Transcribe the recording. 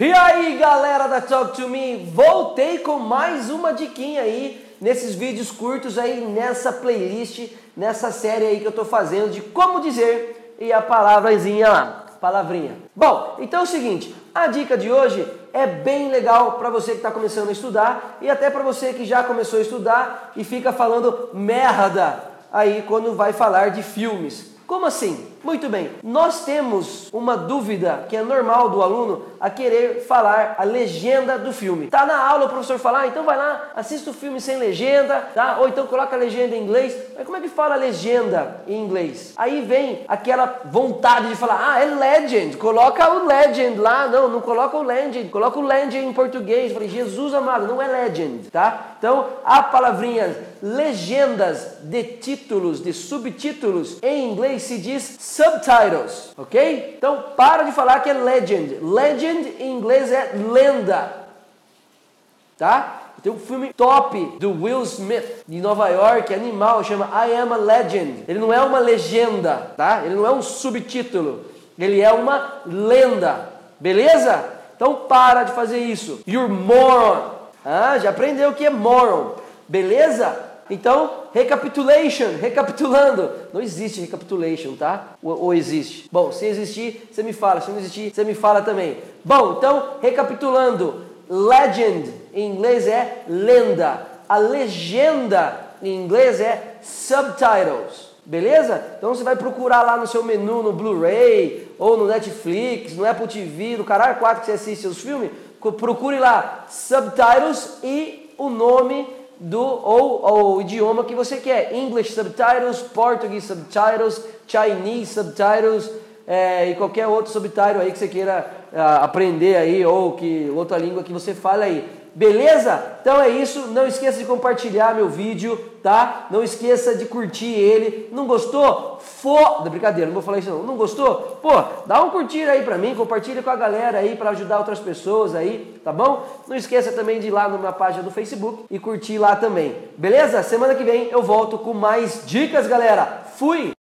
E aí galera da Talk to Me, voltei com mais uma diquinha aí nesses vídeos curtos aí nessa playlist, nessa série aí que eu tô fazendo de como dizer e a palavrazinha lá, palavrinha. Bom, então é o seguinte, a dica de hoje é bem legal para você que está começando a estudar e até para você que já começou a estudar e fica falando merda aí quando vai falar de filmes. Como assim? Muito bem, nós temos uma dúvida que é normal do aluno a querer falar a legenda do filme. Tá na aula o professor falar, ah, então vai lá, assista o filme sem legenda, tá? Ou então coloca a legenda em inglês. Mas como é que fala legenda em inglês? Aí vem aquela vontade de falar, ah, é legend, coloca o legend lá. Não, não coloca o legend, coloca o legend em português. Eu falei, Jesus amado, não é legend, tá? Então, a palavrinha legendas de títulos, de subtítulos, em inglês se diz subtitles, ok? Então para de falar que é legend. Legend em inglês é lenda, tá? Tem um filme top do Will Smith de Nova York, animal, chama I Am a Legend. Ele não é uma legenda, tá? Ele não é um subtítulo. Ele é uma lenda, beleza? Então para de fazer isso. You're moron. Ah, já aprendeu o que é moron, beleza? Então, recapitulation, recapitulando. Não existe recapitulation, tá? Ou, ou, existe? Bom, se existir, você me fala. Se não existir, você me fala também. Bom, então, recapitulando. Legend em inglês é lenda. A legenda em inglês é subtitles. Beleza? Então você vai procurar lá no seu menu no Blu-ray ou no Netflix, no Apple TV, no Caralho 4 que você assiste seus filmes, procure lá subtitles e o nome do ou, ou o idioma que você quer. English subtitles, Portuguese subtitles, Chinese subtitles é, e qualquer outro subtitle aí que você queira uh, aprender aí ou que outra língua que você fale aí. Beleza? Então é isso. Não esqueça de compartilhar meu vídeo, tá? Não esqueça de curtir ele. Não gostou? For... Brincadeira, não vou falar isso não. Não gostou? Pô, dá um curtir aí pra mim, compartilha com a galera aí para ajudar outras pessoas aí, tá bom? Não esqueça também de ir lá na minha página do Facebook e curtir lá também. Beleza? Semana que vem eu volto com mais dicas, galera. Fui!